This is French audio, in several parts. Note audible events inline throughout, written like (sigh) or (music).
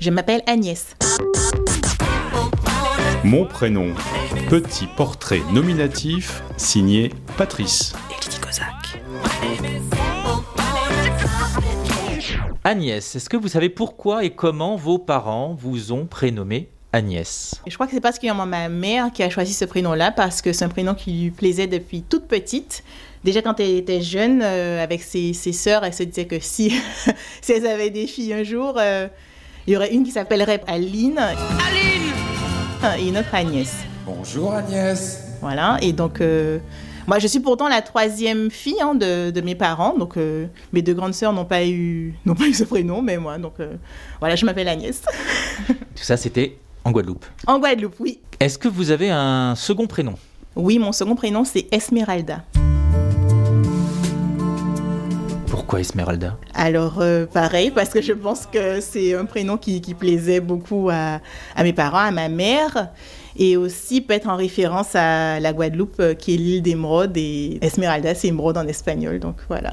Je m'appelle Agnès. Mon prénom, petit portrait nominatif signé Patrice. Agnès, est-ce que vous savez pourquoi et comment vos parents vous ont prénommé Agnès? Je crois que c'est particulièrement ma mère qui a choisi ce prénom-là parce que c'est un prénom qui lui plaisait depuis toute petite. Déjà quand elle était jeune, euh, avec ses, ses sœurs, elle se disait que si, (laughs) si elles avaient des filles un jour, euh, il y aurait une qui s'appellerait Aline. Aline Et une autre Agnès. Bonjour Agnès. Voilà, et donc euh, moi je suis pourtant la troisième fille hein, de, de mes parents, donc euh, mes deux grandes sœurs n'ont pas eu (laughs) n'ont pas eu ce prénom, mais moi, donc euh, voilà, je m'appelle Agnès. (laughs) Tout ça, c'était en Guadeloupe. en Guadeloupe, oui. Est-ce que vous avez un second prénom? Oui, mon second prénom c'est Esmeralda. Pourquoi Esmeralda? Alors euh, pareil, parce que je pense que c'est un prénom qui, qui plaisait beaucoup à, à mes parents, à ma mère. Et aussi peut-être en référence à la Guadeloupe, euh, qui est l'île d'Émeraude. Et Esmeralda, c'est émeraude en espagnol. Donc voilà.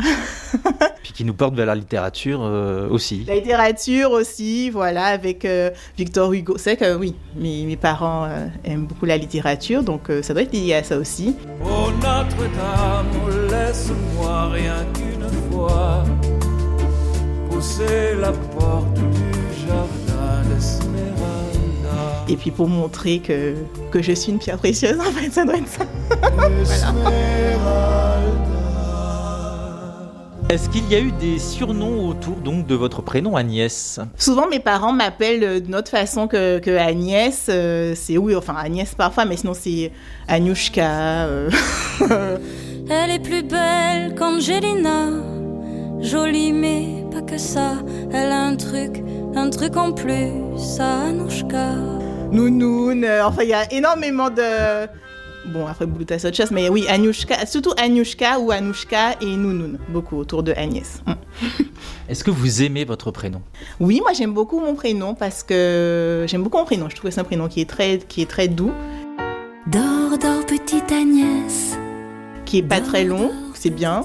(laughs) Puis qui nous porte vers la littérature euh, aussi. La littérature aussi, voilà, avec euh, Victor Hugo. C'est que oui, mes, mes parents euh, aiment beaucoup la littérature, donc euh, ça doit être lié à ça aussi. Oh Notre-Dame, laisse-moi rien pousser la porte du jardin d'Esmeralda. Et puis pour montrer que, que je suis une pierre précieuse, en fait, ça doit être ça. Est-ce qu'il y a eu des surnoms autour donc de votre prénom Agnès? Souvent, mes parents m'appellent euh, d'une autre façon que, que Agnès. euh, c'est oui, enfin Agnès parfois, mais sinon c'est Agnouchka. euh. (laughs) Elle est plus belle qu'Angelina, jolie mais que ça. Elle a un truc, un truc en plus, ça Anouchka. Nounoun. euh, enfin, il y a énormément de. Bon, après Boulouta, c'est autre chose, mais oui, Agnouchka, surtout Agnouchka ou Anouchka et Nounoun, beaucoup autour de Agnès. Mm. (laughs) Est-ce que vous aimez votre prénom? Oui, moi j'aime beaucoup mon prénom parce que j'aime beaucoup mon prénom. Je trouve que c'est un prénom qui est très, qui est très doux, Dors, dors, petite Agnès. qui est pas très long. C'est bien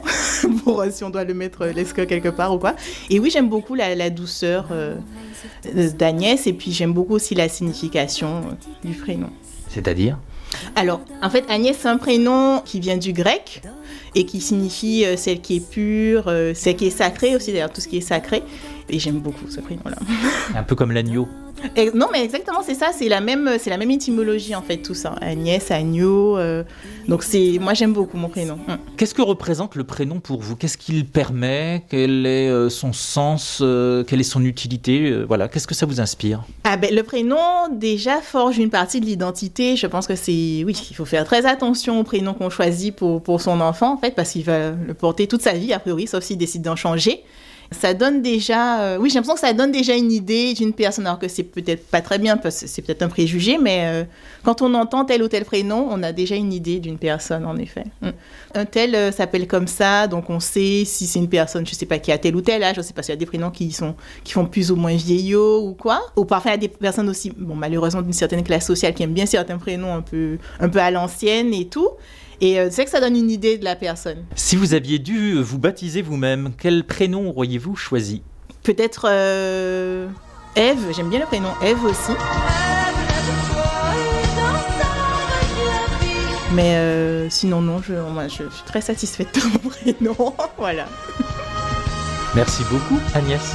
(laughs) pour euh, si on doit le mettre euh, l'esca quelque part ou quoi. Et oui, j'aime beaucoup la, la douceur euh, d'Agnès et puis j'aime beaucoup aussi la signification euh, du prénom. C'est-à-dire? Alors, en fait, Agnès, c'est un prénom qui vient du grec et qui signifie euh, celle qui est pure, euh, celle qui est sacrée aussi, d'ailleurs, tout ce qui est sacré. Et j'aime beaucoup ce prénom-là. (laughs) Un peu comme l'agneau. Et- non, mais exactement, c'est ça, c'est la même, c'est la même étymologie en fait, tout ça. Agnès, agneau. euh, donc c'est, moi j'aime beaucoup mon prénom. Mm. Qu'est-ce que représente le prénom pour vous? Qu'est-ce qu'il permet? Quel est euh, son sens euh, Quelle est son utilité Euh, Voilà, qu'est-ce que ça vous inspire? Ah ben, le prénom déjà forge une partie de l'identité. Je pense que c'est, oui, il faut faire très attention au prénom qu'on choisit pour, pour son enfant en fait, parce qu'il va le porter toute sa vie a priori, sauf s'il décide d'en changer. Ça donne déjà, euh, oui, j'ai l'impression que ça donne déjà une idée d'une personne, alors que c'est peut-être pas très bien, parce que c'est peut-être un préjugé, mais euh, quand on entend tel ou tel prénom, on a déjà une idée d'une personne, en effet. Mm. Un tel euh, s'appelle comme ça, donc on sait si c'est une personne, je sais pas, qui a tel ou tel âge, je sais pas s'il y a des prénoms qui sont qui font plus ou moins vieillots ou quoi. Ou parfois il y a des personnes aussi, bon malheureusement d'une certaine classe sociale qui aiment bien certains prénoms un peu un peu à l'ancienne et tout. Et euh, c'est que ça donne une idée de la personne. Si vous aviez dû euh, vous baptiser vous-même, quel prénom auriez-vous choisi? Peut-être euh, Eve, j'aime bien le prénom Eve aussi. Mais euh, sinon, non, je, je suis très satisfaite de mon (laughs) prénom. voilà. Merci beaucoup, Agnès.